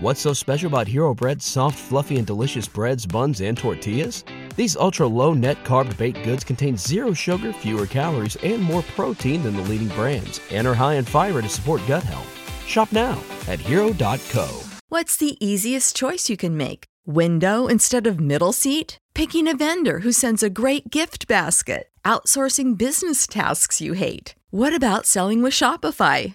What's so special about Hero Bread's soft, fluffy, and delicious breads, buns, and tortillas? These ultra low net carb baked goods contain zero sugar, fewer calories, and more protein than the leading brands, and are high in fiber to support gut health. Shop now at hero.co. What's the easiest choice you can make? Window instead of middle seat? Picking a vendor who sends a great gift basket? Outsourcing business tasks you hate? What about selling with Shopify?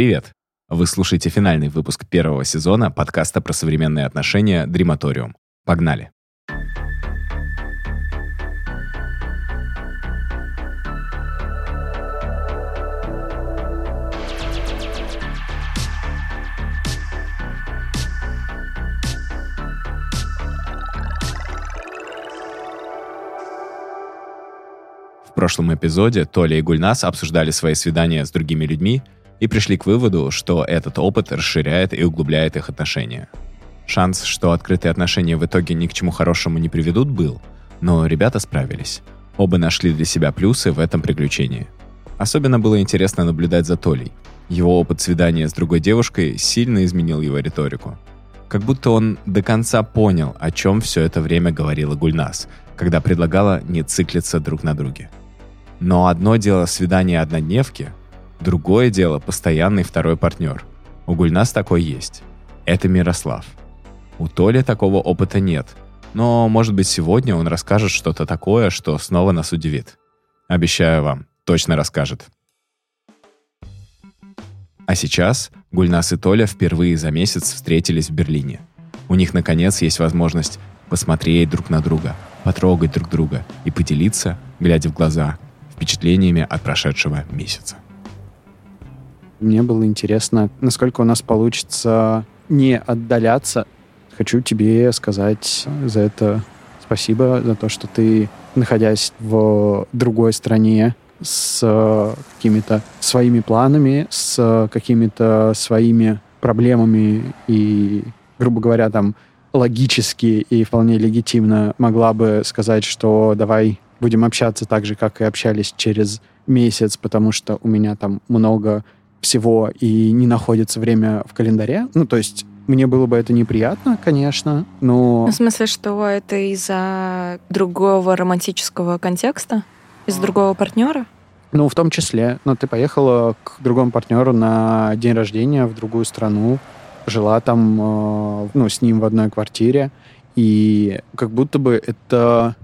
Привет! Вы слушаете финальный выпуск первого сезона подкаста про современные отношения «Дрематориум». Погнали! В прошлом эпизоде Толя и Гульнас обсуждали свои свидания с другими людьми и пришли к выводу, что этот опыт расширяет и углубляет их отношения. Шанс, что открытые отношения в итоге ни к чему хорошему не приведут, был, но ребята справились. Оба нашли для себя плюсы в этом приключении. Особенно было интересно наблюдать за Толей. Его опыт свидания с другой девушкой сильно изменил его риторику. Как будто он до конца понял, о чем все это время говорила Гульнас, когда предлагала не циклиться друг на друге. Но одно дело свидание однодневки, другое дело постоянный второй партнер. У Гульнас такой есть. Это Мирослав. У Толи такого опыта нет, но, может быть, сегодня он расскажет что-то такое, что снова нас удивит. Обещаю вам, точно расскажет. А сейчас Гульнас и Толя впервые за месяц встретились в Берлине. У них, наконец, есть возможность посмотреть друг на друга, потрогать друг друга и поделиться, глядя в глаза, впечатлениями от прошедшего месяца. Мне было интересно, насколько у нас получится не отдаляться. Хочу тебе сказать за это спасибо, за то, что ты, находясь в другой стране, с какими-то своими планами, с какими-то своими проблемами и, грубо говоря, там логически и вполне легитимно могла бы сказать, что давай будем общаться так же, как и общались через месяц, потому что у меня там много всего и не находится время в календаре. Ну, то есть мне было бы это неприятно, конечно, но... Ну, в смысле, что это из-за другого романтического контекста? Из другого партнера? Ну, в том числе. Но ты поехала к другому партнеру на день рождения в другую страну, жила там, э, ну, с ним в одной квартире, и как будто бы это...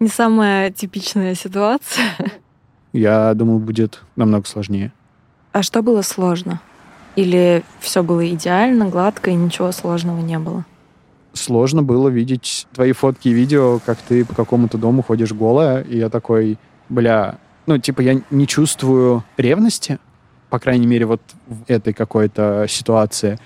Не самая типичная ситуация. Я думал, будет намного сложнее. А что было сложно? Или все было идеально, гладко, и ничего сложного не было? Сложно было видеть твои фотки и видео, как ты по какому-то дому ходишь голая, и я такой, бля, ну, типа, я не чувствую ревности, по крайней мере, вот в этой какой-то ситуации.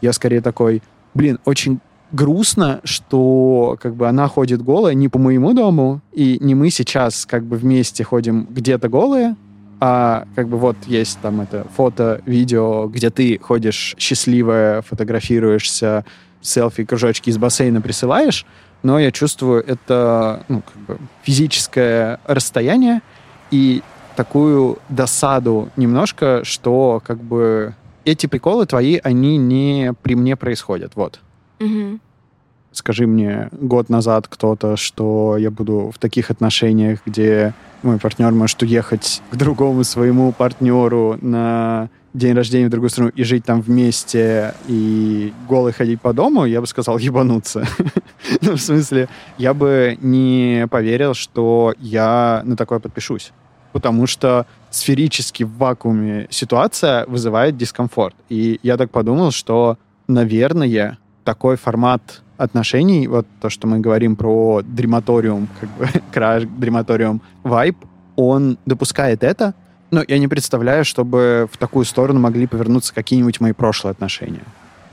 Я скорее такой, блин, очень грустно, что как бы она ходит голая не по моему дому, и не мы сейчас как бы вместе ходим где-то голые, а как бы вот есть там это фото, видео, где ты ходишь счастливая, фотографируешься, селфи, кружочки из бассейна присылаешь, но я чувствую это ну, как бы физическое расстояние и такую досаду немножко, что как бы эти приколы твои, они не при мне происходят, вот. Угу. Скажи мне год назад кто-то, что я буду в таких отношениях, где мой партнер может уехать к другому своему партнеру на день рождения в другую страну и жить там вместе и голый ходить по дому, я бы сказал ебануться. ну, в смысле, я бы не поверил, что я на такое подпишусь. потому что сферически в вакууме ситуация вызывает дискомфорт. И я так подумал, что, наверное, такой формат отношений, вот то, что мы говорим про дрематориум, как бы краш, дрематориум, вайп, он допускает это, но я не представляю, чтобы в такую сторону могли повернуться какие-нибудь мои прошлые отношения.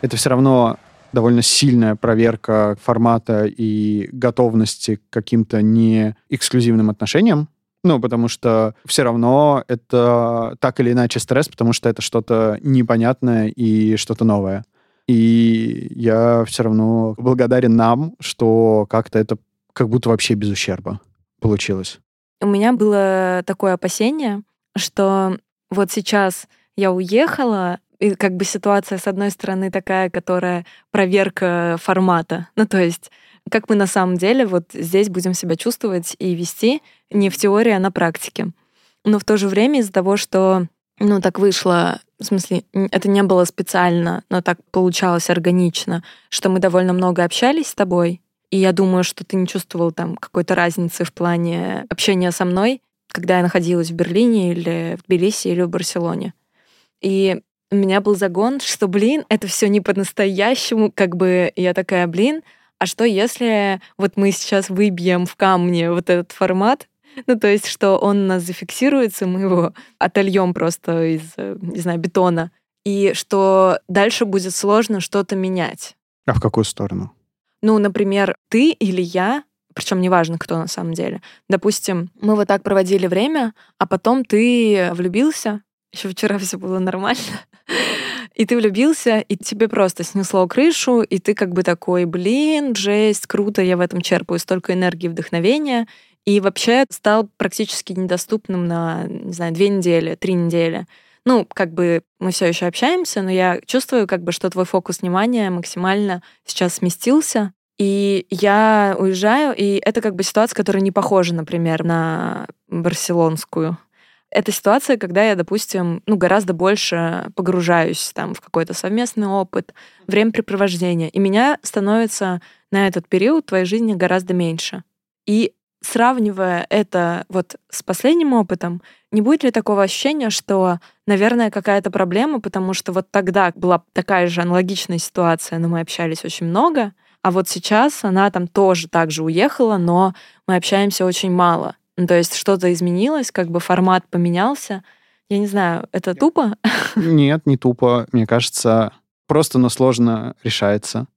Это все равно довольно сильная проверка формата и готовности к каким-то не эксклюзивным отношениям. Ну, потому что все равно это так или иначе стресс, потому что это что-то непонятное и что-то новое. И я все равно благодарен нам, что как-то это как будто вообще без ущерба получилось. У меня было такое опасение, что вот сейчас я уехала, и как бы ситуация, с одной стороны, такая, которая проверка формата. Ну, то есть, как мы на самом деле вот здесь будем себя чувствовать и вести не в теории, а на практике. Но в то же время из-за того, что ну, так вышло, в смысле, это не было специально, но так получалось органично, что мы довольно много общались с тобой, и я думаю, что ты не чувствовал там какой-то разницы в плане общения со мной, когда я находилась в Берлине или в Тбилиси или в Барселоне. И у меня был загон, что, блин, это все не по-настоящему, как бы я такая, блин, а что если вот мы сейчас выбьем в камне вот этот формат, ну, то есть, что он у нас зафиксируется, мы его отольем просто из, не знаю, бетона, и что дальше будет сложно что-то менять. А в какую сторону? Ну, например, ты или я, причем неважно, кто на самом деле. Допустим, мы вот так проводили время, а потом ты влюбился, еще вчера все было нормально. И ты влюбился, и тебе просто снесло крышу, и ты как бы такой, блин, жесть, круто, я в этом черпаю столько энергии, вдохновения. И вообще стал практически недоступным на, не знаю, две недели, три недели. Ну, как бы мы все еще общаемся, но я чувствую, как бы, что твой фокус внимания максимально сейчас сместился. И я уезжаю, и это как бы ситуация, которая не похожа, например, на барселонскую это ситуация, когда я, допустим, ну, гораздо больше погружаюсь там в какой-то совместный опыт, времяпрепровождение, и меня становится на этот период твоей жизни гораздо меньше. И сравнивая это вот с последним опытом, не будет ли такого ощущения, что, наверное, какая-то проблема, потому что вот тогда была такая же аналогичная ситуация, но мы общались очень много, а вот сейчас она там тоже так же уехала, но мы общаемся очень мало. Ну, то есть что-то изменилось, как бы формат поменялся. Я не знаю, это тупо? Нет, не тупо. Мне кажется, просто, но сложно решается.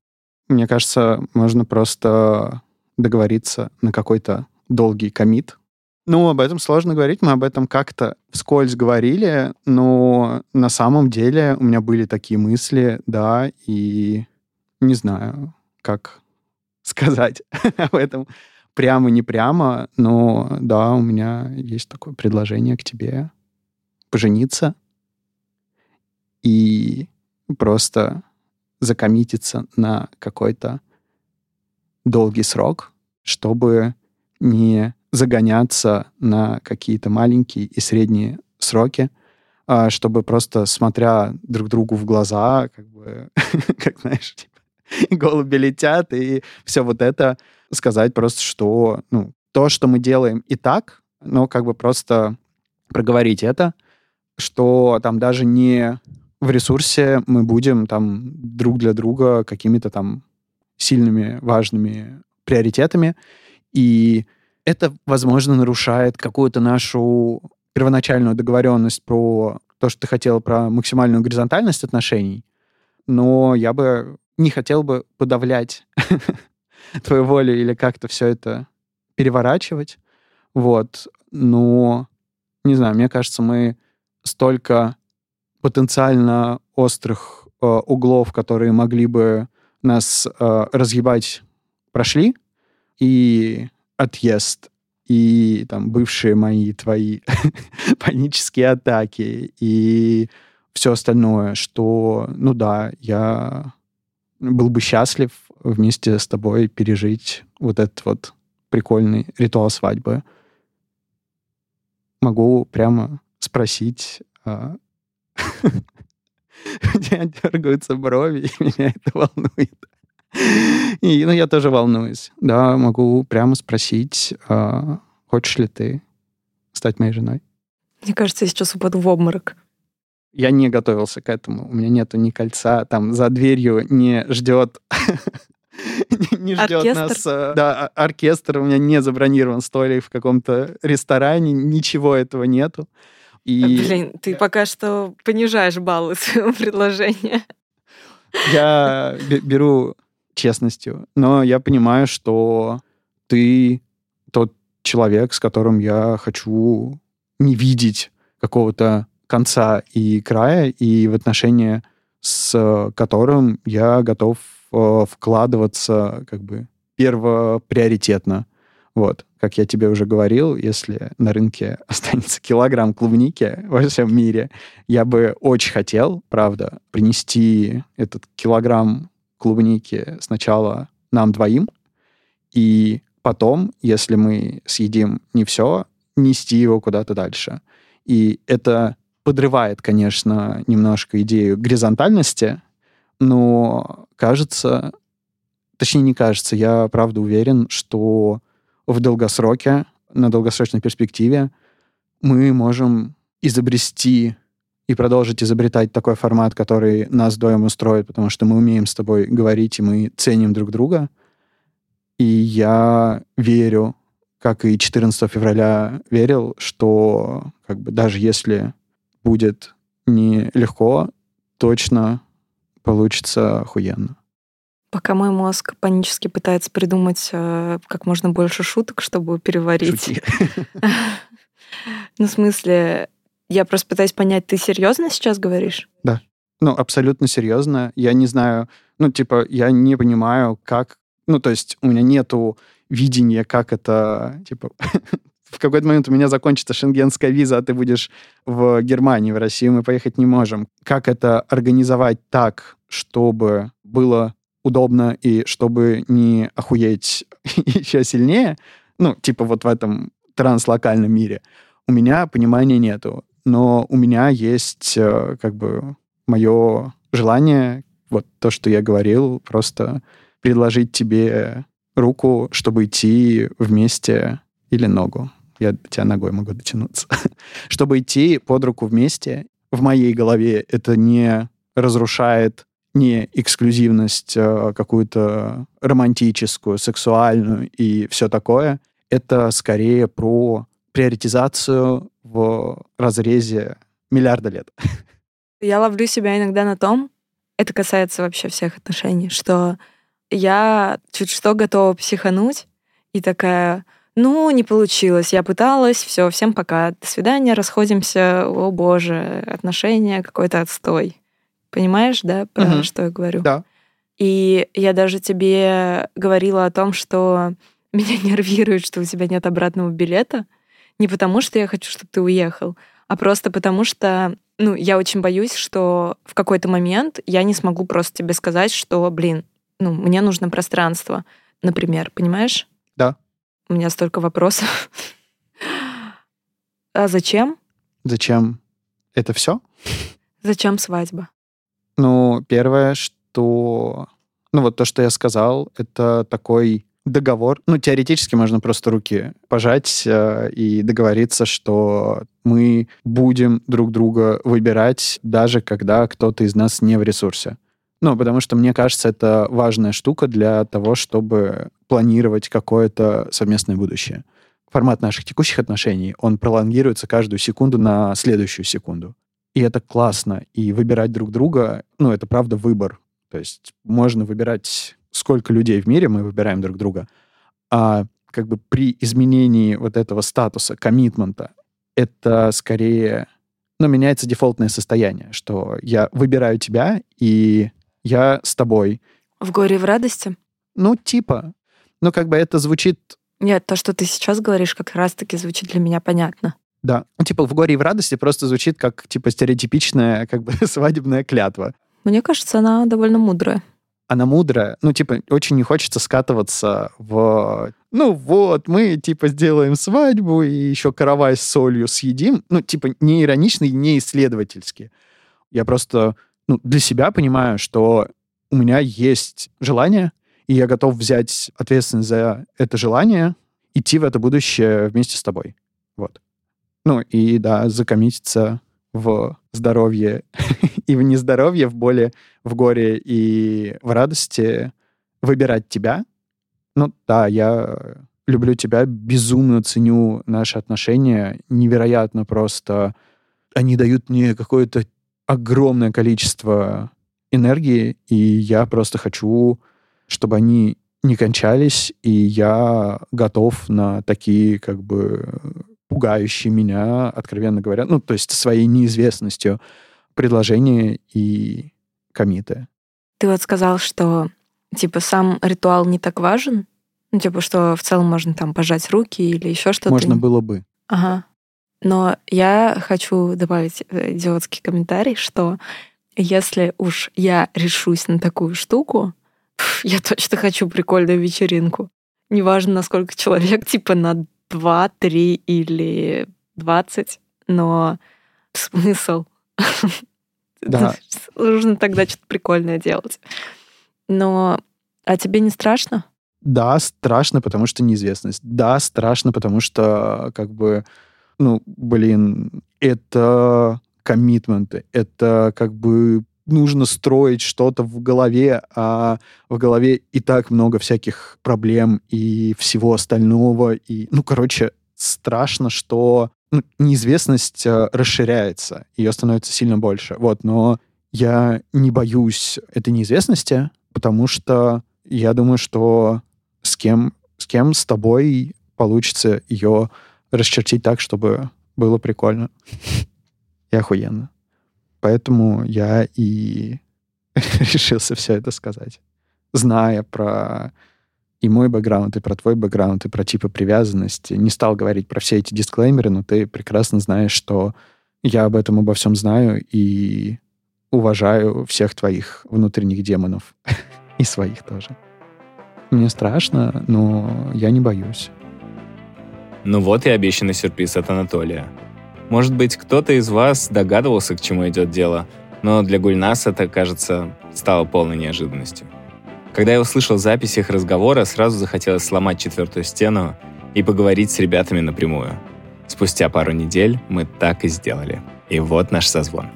Мне кажется, можно просто договориться на какой-то долгий комит. Ну, об этом сложно говорить, мы об этом как-то вскользь говорили, но на самом деле у меня были такие мысли, да, и не знаю, как сказать об этом прямо не прямо, но да, у меня есть такое предложение к тебе пожениться и просто закоммититься на какой-то долгий срок, чтобы не загоняться на какие-то маленькие и средние сроки, а чтобы просто смотря друг другу в глаза, как бы, как знаешь, типа, голуби летят, и все вот это сказать просто, что ну, то, что мы делаем и так, но как бы просто проговорить это, что там даже не в ресурсе мы будем там друг для друга какими-то там сильными, важными приоритетами, и это, возможно, нарушает какую-то нашу первоначальную договоренность про то, что ты хотел про максимальную горизонтальность отношений, но я бы не хотел бы подавлять твою волю или как-то все это переворачивать. Вот. Но, не знаю, мне кажется, мы столько потенциально острых э, углов, которые могли бы нас э, разъебать, прошли. И отъезд, и там бывшие мои твои панические атаки, и все остальное, что, ну да, я был бы счастлив вместе с тобой пережить вот этот вот прикольный ритуал свадьбы. Могу прямо спросить, а... у меня дергаются брови, и меня это волнует. И, ну, я тоже волнуюсь. Да, могу прямо спросить, а, хочешь ли ты стать моей женой? Мне кажется, я сейчас упаду в обморок. Я не готовился к этому. У меня нету ни кольца, там за дверью не ждет не ждет Оркестр? нас. э, Да, а- оркестр. У меня не забронирован столик в каком-то ресторане. Ничего этого нету. И Блин, ты пока что понижаешь баллы своего предложения. я бе- беру честностью, но я понимаю, что ты тот человек, с которым я хочу не видеть какого-то конца и края, и в отношения с которым я готов э, вкладываться как бы первоприоритетно. Вот, как я тебе уже говорил, если на рынке останется килограмм клубники во всем мире, я бы очень хотел, правда, принести этот килограмм клубники сначала нам двоим, и потом, если мы съедим не все, нести его куда-то дальше. И это подрывает, конечно, немножко идею горизонтальности, но кажется, точнее не кажется, я правда уверен, что в долгосроке, на долгосрочной перспективе мы можем изобрести и продолжить изобретать такой формат, который нас вдвоем устроит, потому что мы умеем с тобой говорить, и мы ценим друг друга. И я верю, как и 14 февраля верил, что как бы даже если будет нелегко, точно получится охуенно. Пока мой мозг панически пытается придумать э, как можно больше шуток, чтобы переварить. Шути. Ну, в смысле, я просто пытаюсь понять, ты серьезно сейчас говоришь? Ну, абсолютно серьезно. Я не знаю, ну, типа, я не понимаю, как... Ну, то есть у меня нету видения, как это, типа... В какой-то момент у меня закончится шенгенская виза, а ты будешь в Германии, в Россию мы поехать не можем. Как это организовать так, чтобы было удобно и чтобы не охуеть еще сильнее, ну, типа вот в этом транслокальном мире, у меня понимания нету. Но у меня есть э, как бы мое желание, вот то, что я говорил, просто предложить тебе руку, чтобы идти вместе или ногу. Я тебя ногой могу дотянуться. чтобы идти под руку вместе. В моей голове это не разрушает не эксклюзивность э, какую-то романтическую, сексуальную и все такое. Это скорее про приоритизацию в разрезе миллиарда лет. Я ловлю себя иногда на том, это касается вообще всех отношений, что я чуть что готова психануть и такая, ну, не получилось, я пыталась, все, всем пока, до свидания, расходимся, о боже, отношения, какой-то отстой. Понимаешь, да, про Мгм. что я говорю? Да. И я даже тебе говорила о том, что меня нервирует, что у тебя нет обратного билета. Не потому, что я хочу, чтобы ты уехал, а просто потому, что ну, я очень боюсь, что в какой-то момент я не смогу просто тебе сказать, что, блин, ну, мне нужно пространство, например, понимаешь? Да. У меня столько вопросов. А зачем? Зачем это все? Зачем свадьба? Ну, первое, что... Ну, вот то, что я сказал, это такой договор. Ну, теоретически можно просто руки пожать э, и договориться, что мы будем друг друга выбирать, даже когда кто-то из нас не в ресурсе. Ну, потому что, мне кажется, это важная штука для того, чтобы планировать какое-то совместное будущее. Формат наших текущих отношений, он пролонгируется каждую секунду на следующую секунду. И это классно. И выбирать друг друга, ну, это правда выбор. То есть можно выбирать, сколько людей в мире мы выбираем друг друга. А как бы при изменении вот этого статуса, коммитмента, это скорее, ну, меняется дефолтное состояние, что я выбираю тебя, и я с тобой. В горе и в радости? Ну, типа. Ну, как бы это звучит Нет, то, что ты сейчас говоришь, как раз-таки звучит для меня понятно. Да. Ну, типа, в горе и в радости просто звучит как, типа, стереотипичная, как бы, свадебная клятва. Мне кажется, она довольно мудрая. Она мудрая. Ну, типа, очень не хочется скатываться в... Ну, вот, мы, типа, сделаем свадьбу и еще каравай с солью съедим. Ну, типа, не иронично и не исследовательски. Я просто, ну, для себя понимаю, что у меня есть желание, и я готов взять ответственность за это желание, идти в это будущее вместе с тобой. Вот. Ну и да, закоммититься в здоровье и в нездоровье, в боли, в горе и в радости, выбирать тебя. Ну да, я люблю тебя, безумно ценю наши отношения, невероятно просто. Они дают мне какое-то огромное количество энергии, и я просто хочу, чтобы они не кончались, и я готов на такие как бы пугающие меня, откровенно говоря, ну, то есть своей неизвестностью предложения и комиты. Ты вот сказал, что типа сам ритуал не так важен, ну, типа, что в целом можно там пожать руки или еще что-то. Можно было бы. Ага. Но я хочу добавить э, идиотский комментарий, что если уж я решусь на такую штуку, я точно хочу прикольную вечеринку. Неважно, насколько человек, типа на 2, 3 или 20, но смысл. Да. Нужно тогда что-то прикольное делать. Но а тебе не страшно? Да, страшно, потому что неизвестность. Да, страшно, потому что, как бы, ну, блин, это коммитменты, это как бы нужно строить что-то в голове, а в голове и так много всяких проблем и всего остального. И, ну, короче, страшно, что ну, неизвестность э, расширяется, ее становится сильно больше. Вот, но я не боюсь этой неизвестности, потому что я думаю, что с кем, с кем с тобой получится ее расчертить так, чтобы было прикольно и охуенно. Поэтому я и решился все это сказать. Зная про и мой бэкграунд, и про твой бэкграунд, и про типы привязанности. Не стал говорить про все эти дисклеймеры, но ты прекрасно знаешь, что я об этом обо всем знаю и уважаю всех твоих внутренних демонов. и своих тоже. Мне страшно, но я не боюсь. Ну вот и обещанный сюрприз от Анатолия. Может быть, кто-то из вас догадывался, к чему идет дело, но для Гульнас это, кажется, стало полной неожиданностью. Когда я услышал запись их разговора, сразу захотелось сломать четвертую стену и поговорить с ребятами напрямую. Спустя пару недель мы так и сделали. И вот наш созвон.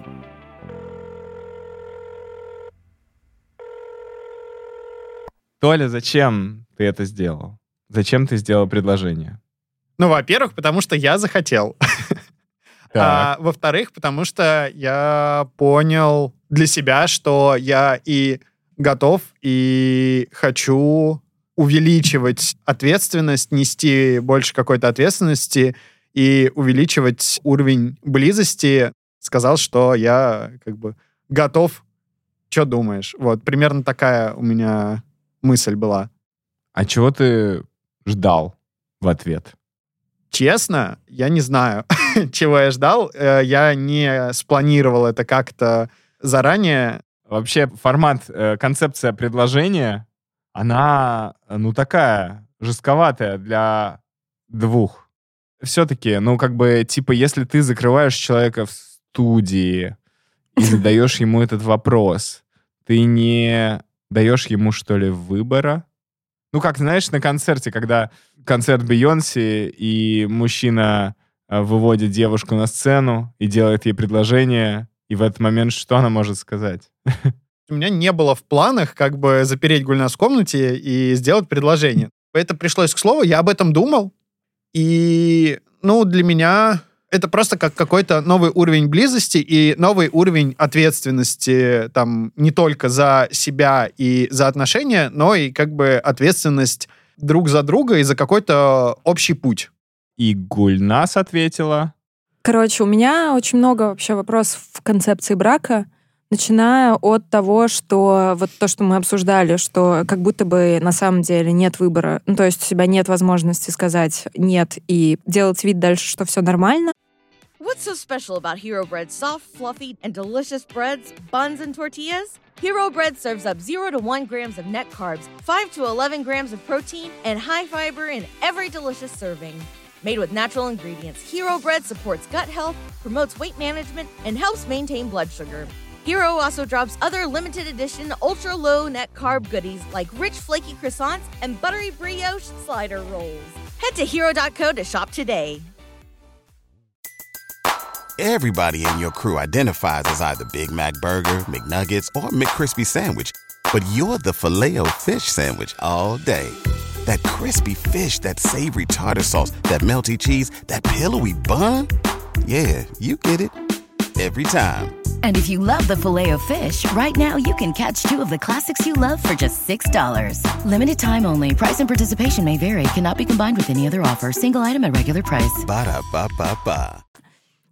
Толя, зачем ты это сделал? Зачем ты сделал предложение? Ну, во-первых, потому что я захотел. А, во-вторых, потому что я понял для себя, что я и готов, и хочу увеличивать ответственность, нести больше какой-то ответственности и увеличивать уровень близости. Сказал, что я как бы готов. Что думаешь? Вот, примерно такая у меня мысль была. А чего ты ждал в ответ? Честно, я не знаю, чего я ждал. Э, я не спланировал это как-то заранее. Вообще формат, э, концепция предложения, она, ну, такая жестковатая для двух. Все-таки, ну, как бы, типа, если ты закрываешь человека в студии и задаешь ему этот вопрос, ты не даешь ему, что ли, выбора? Ну, как, знаешь, на концерте, когда концерт Бейонсе, и мужчина выводит девушку на сцену и делает ей предложение, и в этот момент что она может сказать? У меня не было в планах как бы запереть Гульнас в комнате и сделать предложение. Это пришлось к слову, я об этом думал. И, ну, для меня это просто как какой-то новый уровень близости и новый уровень ответственности там не только за себя и за отношения, но и как бы ответственность друг за друга и за какой-то общий путь. И Гульнас ответила. Короче, у меня очень много вообще вопросов в концепции брака, начиная от того, что вот то, что мы обсуждали, что как будто бы на самом деле нет выбора, ну, то есть у тебя нет возможности сказать нет и делать вид дальше, что все нормально. What's so special about Hero Bread's soft, fluffy, and delicious breads, buns, and tortillas? Hero Bread serves up 0 to 1 grams of net carbs, 5 to 11 grams of protein, and high fiber in every delicious serving. Made with natural ingredients, Hero Bread supports gut health, promotes weight management, and helps maintain blood sugar. Hero also drops other limited edition ultra low net carb goodies like rich flaky croissants and buttery brioche slider rolls. Head to hero.co to shop today. Everybody in your crew identifies as either Big Mac Burger, McNuggets, or McCrispy Sandwich. But you're the filet fish Sandwich all day. That crispy fish, that savory tartar sauce, that melty cheese, that pillowy bun. Yeah, you get it. Every time. And if you love the filet of fish, right now you can catch two of the classics you love for just $6. Limited time only. Price and participation may vary. Cannot be combined with any other offer. Single item at regular price. Ba-da-ba-ba-ba.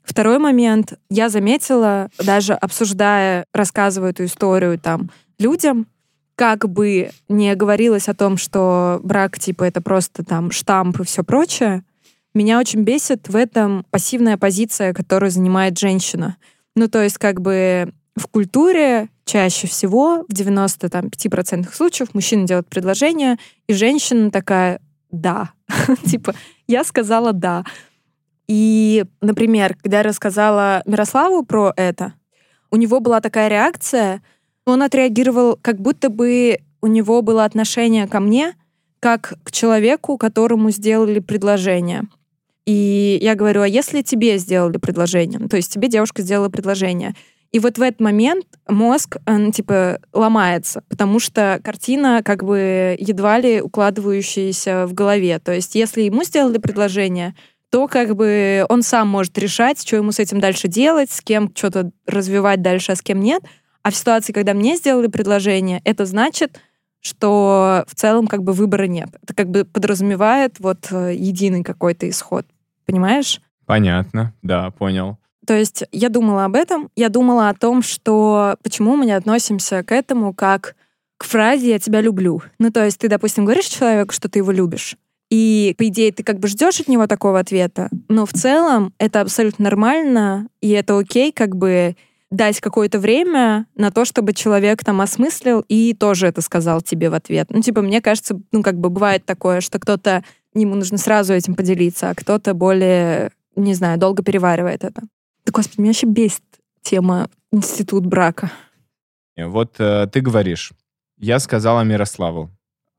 Второй момент. Я заметила, даже обсуждая, рассказывая эту историю там людям, как бы не говорилось о том, что брак, типа, это просто там штамп и все прочее, меня очень бесит в этом пассивная позиция, которую занимает женщина. Ну, то есть, как бы в культуре чаще всего, в 95% случаев, мужчина делает предложение, и женщина такая «да». типа, я сказала «да». И, например, когда я рассказала Мирославу про это, у него была такая реакция, он отреагировал, как будто бы у него было отношение ко мне, как к человеку, которому сделали предложение. И я говорю, а если тебе сделали предложение? Ну, то есть тебе девушка сделала предложение. И вот в этот момент мозг, он, типа, ломается, потому что картина как бы едва ли укладывающаяся в голове. То есть если ему сделали предложение, то как бы он сам может решать, что ему с этим дальше делать, с кем что-то развивать дальше, а с кем нет. А в ситуации, когда мне сделали предложение, это значит, что в целом как бы выбора нет. Это как бы подразумевает вот э, единый какой-то исход. Понимаешь? Понятно, да, понял. То есть я думала об этом, я думала о том, что почему мы не относимся к этому как к фразе «я тебя люблю». Ну, то есть ты, допустим, говоришь человеку, что ты его любишь, и, по идее, ты как бы ждешь от него такого ответа, но в целом это абсолютно нормально, и это окей, как бы дать какое-то время на то, чтобы человек там осмыслил и тоже это сказал тебе в ответ. Ну, типа, мне кажется, ну, как бы бывает такое, что кто-то, ему нужно сразу этим поделиться, а кто-то более, не знаю, долго переваривает это. Да, господи, меня вообще бесит тема институт брака. Вот э, ты говоришь, я сказала Мирославу,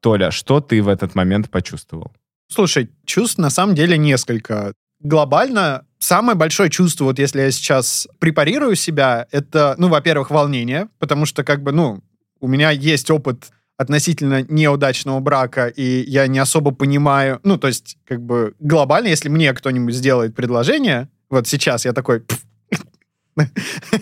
Толя, что ты в этот момент почувствовал? Слушай, чувств на самом деле несколько. Глобально самое большое чувство, вот если я сейчас препарирую себя, это, ну, во-первых, волнение, потому что, как бы, ну, у меня есть опыт относительно неудачного брака, и я не особо понимаю, ну, то есть, как бы, глобально, если мне кто-нибудь сделает предложение, вот сейчас я такой,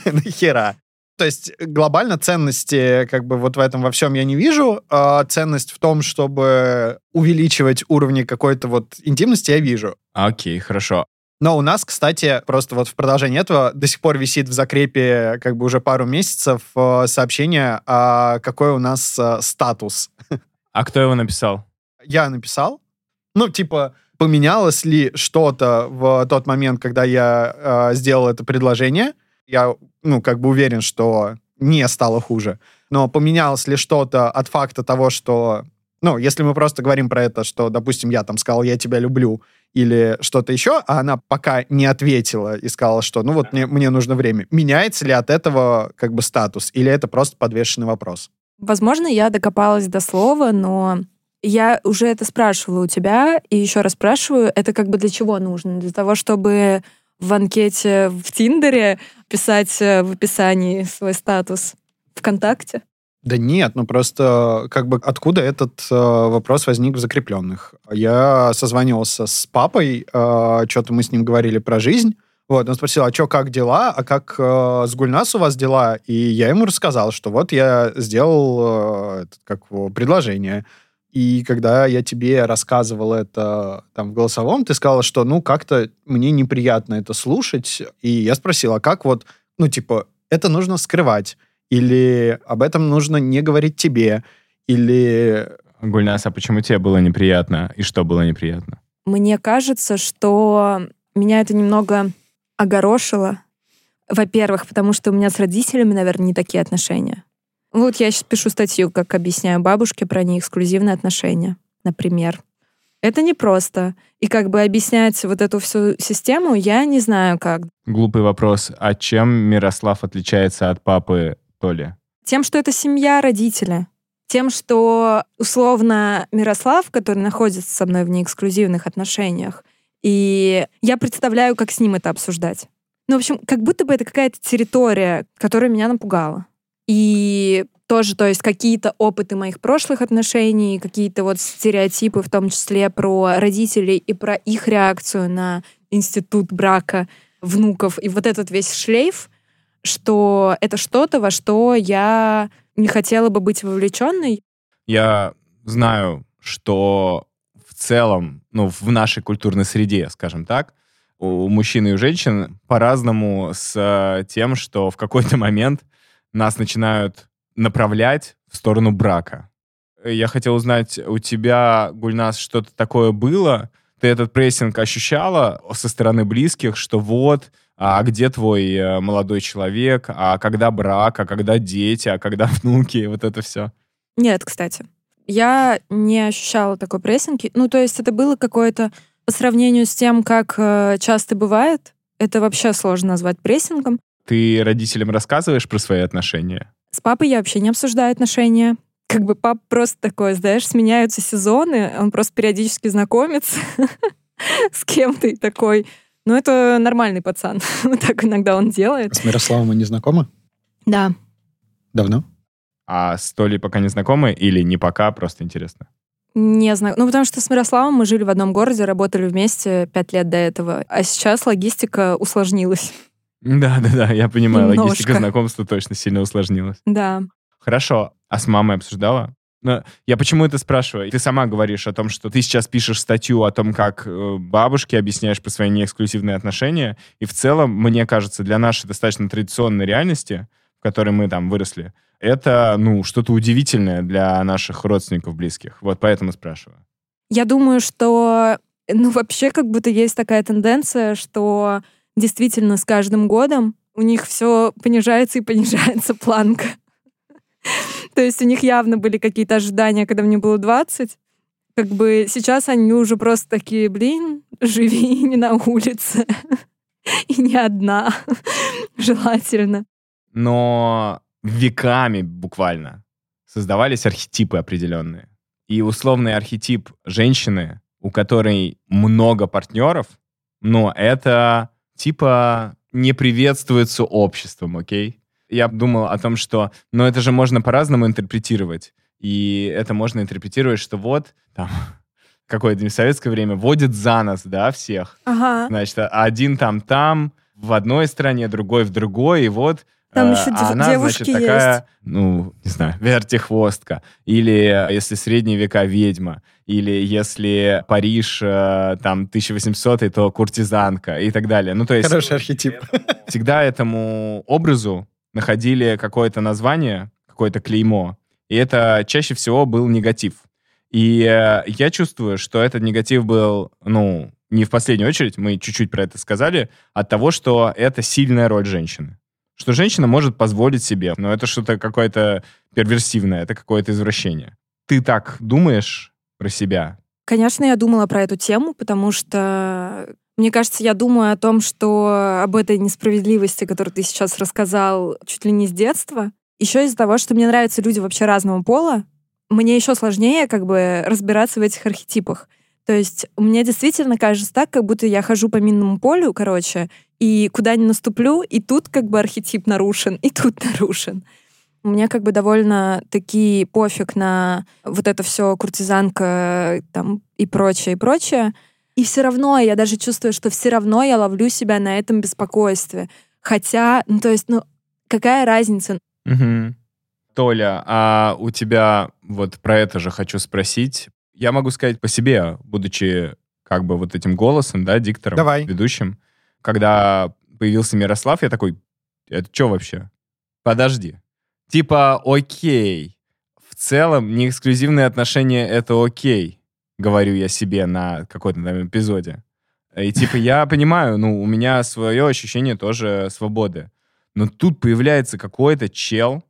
нахера? То есть глобально ценности как бы вот в этом во всем я не вижу. А ценность в том, чтобы увеличивать уровни какой-то вот интимности, я вижу. Окей, хорошо. Но у нас, кстати, просто вот в продолжении этого до сих пор висит в закрепе как бы уже пару месяцев э, сообщение, а какой у нас э, статус. А кто его написал? Я написал. Ну, типа, поменялось ли что-то в тот момент, когда я э, сделал это предложение. Я, ну, как бы уверен, что не стало хуже. Но поменялось ли что-то от факта того, что... Ну, если мы просто говорим про это, что, допустим, я там сказал, я тебя люблю, или что-то еще, а она пока не ответила и сказала, что, ну, вот мне, мне нужно время. Меняется ли от этого как бы статус? Или это просто подвешенный вопрос? Возможно, я докопалась до слова, но я уже это спрашивала у тебя, и еще раз спрашиваю, это как бы для чего нужно? Для того, чтобы в анкете в Тиндере писать э, в описании свой статус ВКонтакте? Да нет, ну просто как бы откуда этот э, вопрос возник в закрепленных? Я созванивался с папой, э, что-то мы с ним говорили про жизнь. Вот, он спросил, а что, как дела, а как э, с Гульнас у вас дела? И я ему рассказал, что вот я сделал э, как предложение. И когда я тебе рассказывал это там в голосовом, ты сказала, что ну как-то мне неприятно это слушать. И я спросил, а как вот, ну типа, это нужно скрывать? Или об этом нужно не говорить тебе? Или... Гульнас, а почему тебе было неприятно? И что было неприятно? Мне кажется, что меня это немного огорошило. Во-первых, потому что у меня с родителями, наверное, не такие отношения. Вот я сейчас пишу статью, как объясняю бабушке про неэксклюзивные отношения, например. Это непросто. И как бы объяснять вот эту всю систему я не знаю как. Глупый вопрос. А чем Мирослав отличается от папы Толи? Тем, что это семья родителя. Тем, что условно Мирослав, который находится со мной в неэксклюзивных отношениях, и я представляю, как с ним это обсуждать. Ну, в общем, как будто бы это какая-то территория, которая меня напугала. И тоже, то есть какие-то опыты моих прошлых отношений, какие-то вот стереотипы, в том числе про родителей и про их реакцию на институт брака внуков. И вот этот весь шлейф, что это что-то, во что я не хотела бы быть вовлеченной. Я знаю, что в целом, ну, в нашей культурной среде, скажем так, у мужчин и у женщин по-разному с тем, что в какой-то момент нас начинают направлять в сторону брака. Я хотел узнать, у тебя, Гульнас, что-то такое было? Ты этот прессинг ощущала со стороны близких, что вот, а где твой э, молодой человек, а когда брак, а когда дети, а когда внуки, вот это все? Нет, кстати. Я не ощущала такой прессинги. Ну, то есть это было какое-то по сравнению с тем, как э, часто бывает, это вообще сложно назвать прессингом. Ты родителям рассказываешь про свои отношения? С папой я вообще не обсуждаю отношения. Как бы пап просто такой, знаешь, сменяются сезоны, он просто периодически знакомится с кем-то и такой, ну это нормальный пацан. Вот так иногда он делает. С Мирославом вы не знакомы? Да. Давно? А с Толей пока не знакомы или не пока, просто интересно? Не знаю. Ну, потому что с Мирославом мы жили в одном городе, работали вместе пять лет до этого. А сейчас логистика усложнилась. Да, да, да, я понимаю. Немножко. Логистика знакомства точно сильно усложнилась. Да. Хорошо. А с мамой обсуждала? Но я почему это спрашиваю? Ты сама говоришь о том, что ты сейчас пишешь статью о том, как э, бабушке объясняешь про свои неэксклюзивные отношения. И в целом, мне кажется, для нашей достаточно традиционной реальности, в которой мы там выросли, это, ну, что-то удивительное для наших родственников близких. Вот поэтому спрашиваю. Я думаю, что, ну, вообще как будто есть такая тенденция, что действительно с каждым годом у них все понижается и понижается планка. То есть у них явно были какие-то ожидания, когда мне было 20. Как бы сейчас они уже просто такие, блин, живи не на улице. И не одна, желательно. Но веками буквально создавались архетипы определенные. И условный архетип женщины, у которой много партнеров, но это типа не приветствуется обществом, окей? Я думал о том, что, ну это же можно по-разному интерпретировать. И это можно интерпретировать, что вот, там, какое-то советское время, водит за нас, да, всех. Ага. Значит, один там там, в одной стране, другой в другой, и вот там еще а она, девушки значит, такая, ну, не знаю, вертихвостка. Или если средние века ведьма. Или если Париж, э, там, 1800 то куртизанка и так далее. Ну, то есть... Хороший архетип. Всегда этому образу находили какое-то название, какое-то клеймо. И это чаще всего был негатив. И э, я чувствую, что этот негатив был, ну, не в последнюю очередь, мы чуть-чуть про это сказали, от того, что это сильная роль женщины что женщина может позволить себе, но это что-то какое-то перверсивное, это какое-то извращение. Ты так думаешь про себя? Конечно, я думала про эту тему, потому что мне кажется, я думаю о том, что об этой несправедливости, которую ты сейчас рассказал, чуть ли не с детства. Еще из-за того, что мне нравятся люди вообще разного пола, мне еще сложнее как бы разбираться в этих архетипах. То есть мне действительно кажется так, как будто я хожу по минному полю, короче, и куда ни наступлю, и тут как бы архетип нарушен, и тут нарушен. У меня как бы довольно таки пофиг на вот это все куртизанка там и прочее, и прочее. И все равно я даже чувствую, что все равно я ловлю себя на этом беспокойстве. Хотя, ну то есть, ну какая разница? Угу. Толя, а у тебя вот про это же хочу спросить. Я могу сказать по себе, будучи как бы вот этим голосом, да, диктором, Давай. ведущим. Когда появился Мирослав, я такой, это что вообще? Подожди. Типа, окей. В целом, не эксклюзивные отношения — это окей, говорю я себе на какой-то там эпизоде. И типа, я понимаю, ну, у меня свое ощущение тоже свободы. Но тут появляется какой-то чел,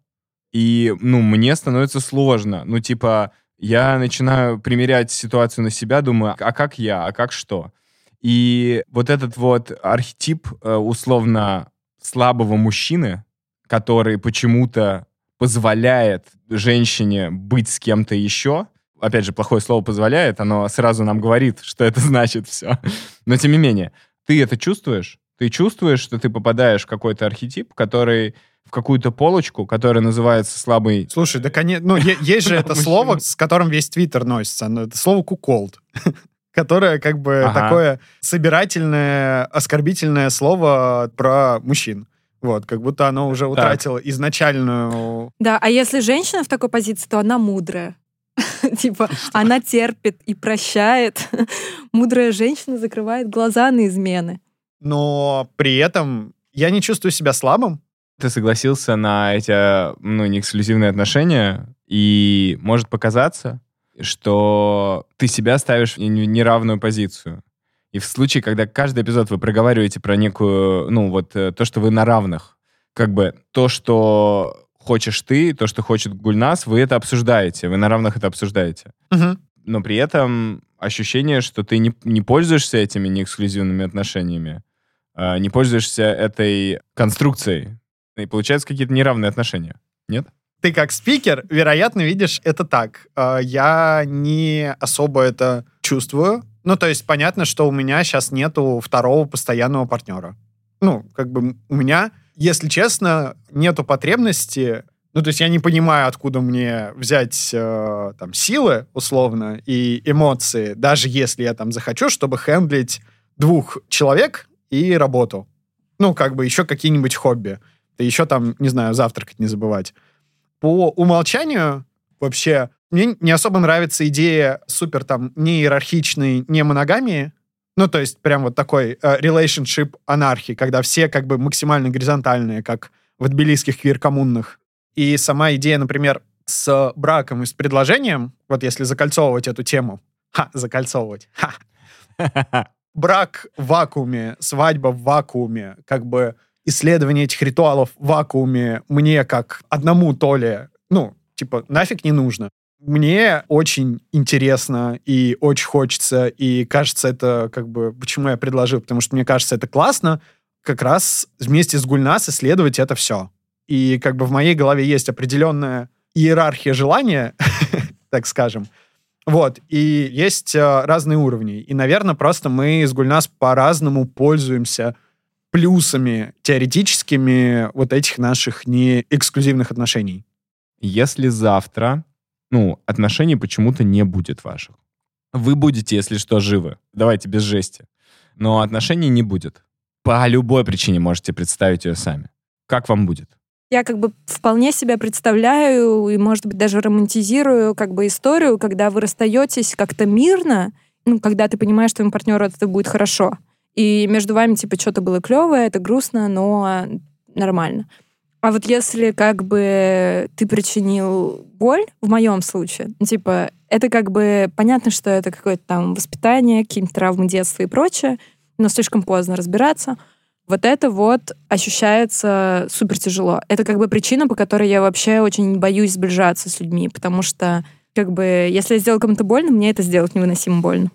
и, ну, мне становится сложно. Ну, типа, я начинаю примерять ситуацию на себя, думаю, а как я, а как что? И вот этот вот архетип э, условно слабого мужчины, который почему-то позволяет женщине быть с кем-то еще, опять же, плохое слово позволяет, оно сразу нам говорит, что это значит все. Но тем не менее, ты это чувствуешь? Ты чувствуешь, что ты попадаешь в какой-то архетип, который в какую-то полочку, которая называется слабый... Слушай, да, конечно, ну, есть же это слово, с которым весь Твиттер носится. Это слово куколд которое как бы ага. такое собирательное, оскорбительное слово про мужчин. Вот, как будто оно уже утратило так. изначальную... Да, а если женщина в такой позиции, то она мудрая. Типа, она терпит и прощает. Мудрая женщина закрывает глаза на измены. Но при этом я не чувствую себя слабым. Ты согласился на эти, ну, не эксклюзивные отношения, и может показаться, что ты себя ставишь в неравную позицию. И в случае, когда каждый эпизод вы проговариваете про некую, ну, вот э, то, что вы на равных, как бы то, что хочешь ты, то, что хочет Гульнас, вы это обсуждаете, вы на равных это обсуждаете. Угу. Но при этом ощущение, что ты не, не пользуешься этими неэксклюзивными отношениями, э, не пользуешься этой конструкцией, и получаются какие-то неравные отношения. Нет? ты как спикер, вероятно, видишь это так. А, я не особо это чувствую. Ну, то есть понятно, что у меня сейчас нету второго постоянного партнера. Ну, как бы у меня, если честно, нету потребности ну, то есть я не понимаю, откуда мне взять э, там силы, условно, и эмоции, даже если я там захочу, чтобы хендлить двух человек и работу. Ну, как бы еще какие-нибудь хобби. И еще там, не знаю, завтракать не забывать по умолчанию вообще мне не особо нравится идея супер там не иерархичной, не моногамии. Ну, то есть прям вот такой э, relationship анархии, когда все как бы максимально горизонтальные, как в тбилисских квир-коммунных. И сама идея, например, с браком и с предложением, вот если закольцовывать эту тему, ха, закольцовывать, ха, брак в вакууме, свадьба в вакууме, как бы исследование этих ритуалов в вакууме мне как одному то ли, ну, типа, нафиг не нужно. Мне очень интересно и очень хочется, и кажется это как бы... Почему я предложил? Потому что мне кажется это классно как раз вместе с Гульнас исследовать это все. И как бы в моей голове есть определенная иерархия желания, так скажем. Вот, и есть э, разные уровни. И, наверное, просто мы с Гульнас по-разному пользуемся плюсами теоретическими вот этих наших не эксклюзивных отношений. Если завтра, ну, отношений почему-то не будет ваших. Вы будете, если что, живы. Давайте без жести. Но отношений не будет. По любой причине можете представить ее сами. Как вам будет? Я как бы вполне себя представляю и, может быть, даже романтизирую как бы историю, когда вы расстаетесь как-то мирно, ну, когда ты понимаешь, что твоему партнеру это будет хорошо. И между вами, типа, что-то было клевое, это грустно, но нормально. А вот если как бы ты причинил боль, в моем случае, ну, типа, это как бы понятно, что это какое-то там воспитание, какие-то травмы детства и прочее, но слишком поздно разбираться. Вот это вот ощущается супер тяжело. Это как бы причина, по которой я вообще очень боюсь сближаться с людьми, потому что как бы если я сделал кому-то больно, мне это сделать невыносимо больно.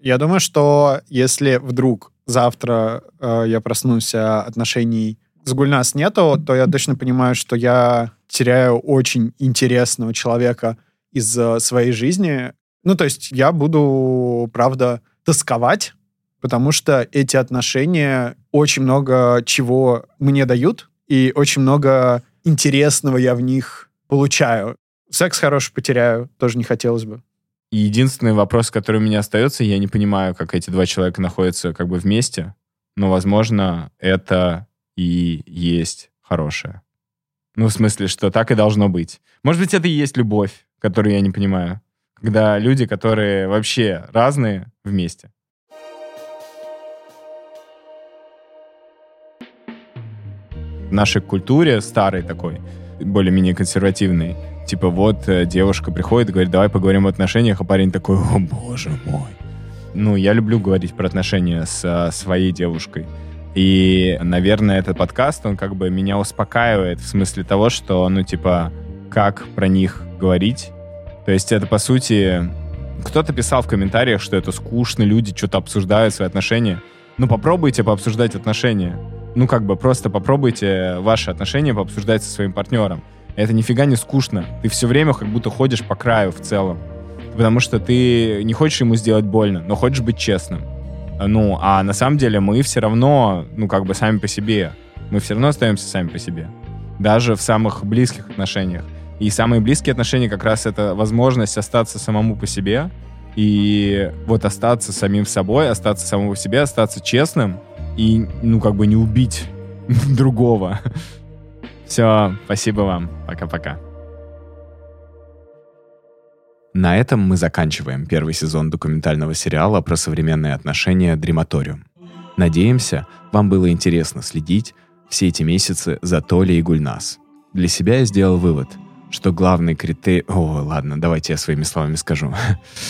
Я думаю, что если вдруг завтра э, я проснусь, а отношений с Гульнас нету, то я точно понимаю, что я теряю очень интересного человека из э, своей жизни. Ну, то есть я буду, правда, тосковать, потому что эти отношения очень много чего мне дают, и очень много интересного я в них получаю. Секс хороший потеряю, тоже не хотелось бы. Единственный вопрос, который у меня остается, я не понимаю, как эти два человека находятся как бы вместе, но, возможно, это и есть хорошее. Ну, в смысле, что так и должно быть. Может быть, это и есть любовь, которую я не понимаю. Когда люди, которые вообще разные, вместе. В нашей культуре старой такой, более-менее консервативной, Типа вот э, девушка приходит и говорит, давай поговорим о отношениях, а парень такой, о боже мой. Ну, я люблю говорить про отношения с э, своей девушкой. И, наверное, этот подкаст, он как бы меня успокаивает в смысле того, что, ну, типа, как про них говорить. То есть это, по сути, кто-то писал в комментариях, что это скучно, люди что-то обсуждают свои отношения. Ну, попробуйте пообсуждать отношения. Ну, как бы просто попробуйте ваши отношения пообсуждать со своим партнером. Это нифига не скучно. Ты все время как будто ходишь по краю в целом. Потому что ты не хочешь ему сделать больно, но хочешь быть честным. Ну, а на самом деле мы все равно, ну, как бы сами по себе. Мы все равно остаемся сами по себе. Даже в самых близких отношениях. И самые близкие отношения как раз это возможность остаться самому по себе и вот остаться самим собой, остаться самому по себе, остаться честным и, ну, как бы не убить другого. Все, спасибо вам. Пока-пока. На этом мы заканчиваем первый сезон документального сериала про современные отношения «Дрематориум». Надеемся, вам было интересно следить все эти месяцы за Толей и Гульнас. Для себя я сделал вывод, что главный критерий... О, ладно, давайте я своими словами скажу.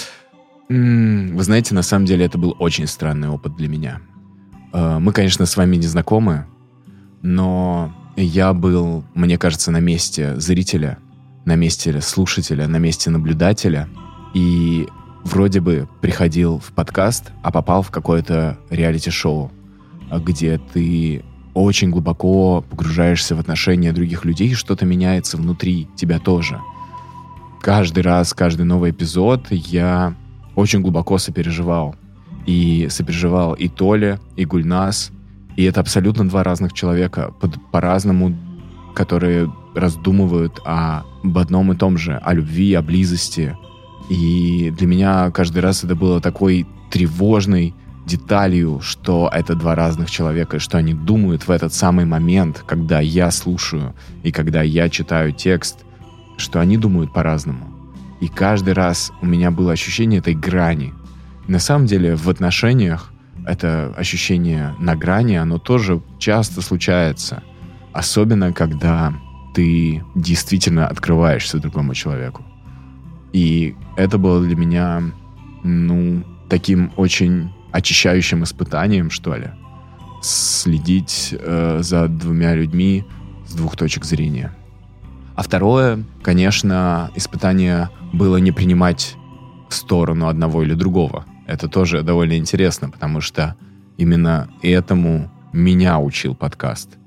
Вы знаете, на самом деле это был очень странный опыт для меня. Э, мы, конечно, с вами не знакомы, но я был, мне кажется, на месте зрителя, на месте слушателя, на месте наблюдателя, и вроде бы приходил в подкаст, а попал в какое-то реалити-шоу, где ты очень глубоко погружаешься в отношения других людей, и что-то меняется внутри тебя тоже. Каждый раз, каждый новый эпизод я очень глубоко сопереживал. И сопереживал и Толя, и Гульнас. И это абсолютно два разных человека, по-разному, которые раздумывают о, об одном и том же, о любви, о близости. И для меня каждый раз это было такой тревожной деталью, что это два разных человека, что они думают в этот самый момент, когда я слушаю и когда я читаю текст, что они думают по-разному. И каждый раз у меня было ощущение этой грани. На самом деле в отношениях это ощущение на грани, оно тоже часто случается. Особенно, когда ты действительно открываешься другому человеку. И это было для меня, ну, таким очень очищающим испытанием, что ли. Следить э, за двумя людьми с двух точек зрения. А второе, конечно, испытание было не принимать сторону одного или другого. Это тоже довольно интересно, потому что именно этому меня учил подкаст.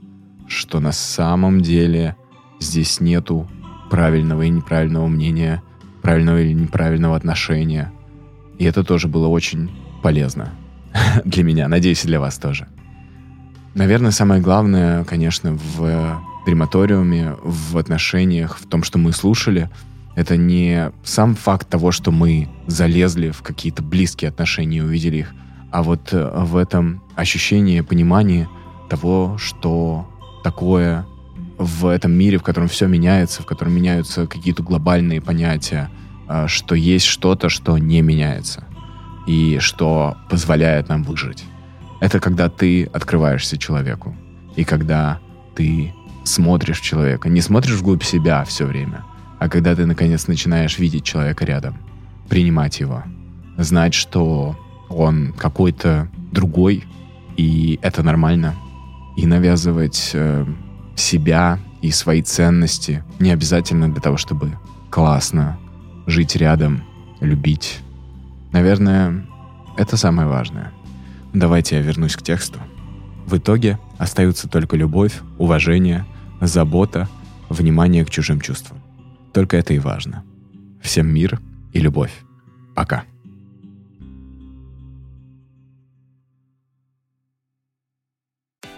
Что на самом деле здесь нету правильного и неправильного мнения, правильного или неправильного отношения. И это тоже было очень полезно для меня, надеюсь, и для вас тоже. Наверное, самое главное, конечно, в крематориуме, в отношениях, в том, что мы слушали, это не сам факт того, что мы залезли в какие-то близкие отношения и увидели их, а вот э, в этом ощущении, понимании того, что такое в этом мире, в котором все меняется, в котором меняются какие-то глобальные понятия, э, что есть что-то, что не меняется и что позволяет нам выжить. Это когда ты открываешься человеку и когда ты смотришь человека. Не смотришь вглубь себя все время, а когда ты, наконец, начинаешь видеть человека рядом, принимать его, знать, что он какой-то другой, и это нормально, и навязывать э, себя и свои ценности не обязательно для того, чтобы классно жить рядом, любить. Наверное, это самое важное. Давайте я вернусь к тексту. В итоге остаются только любовь, уважение, забота, внимание к чужим чувствам. Только это и важно. Всем мир и любовь. Пока.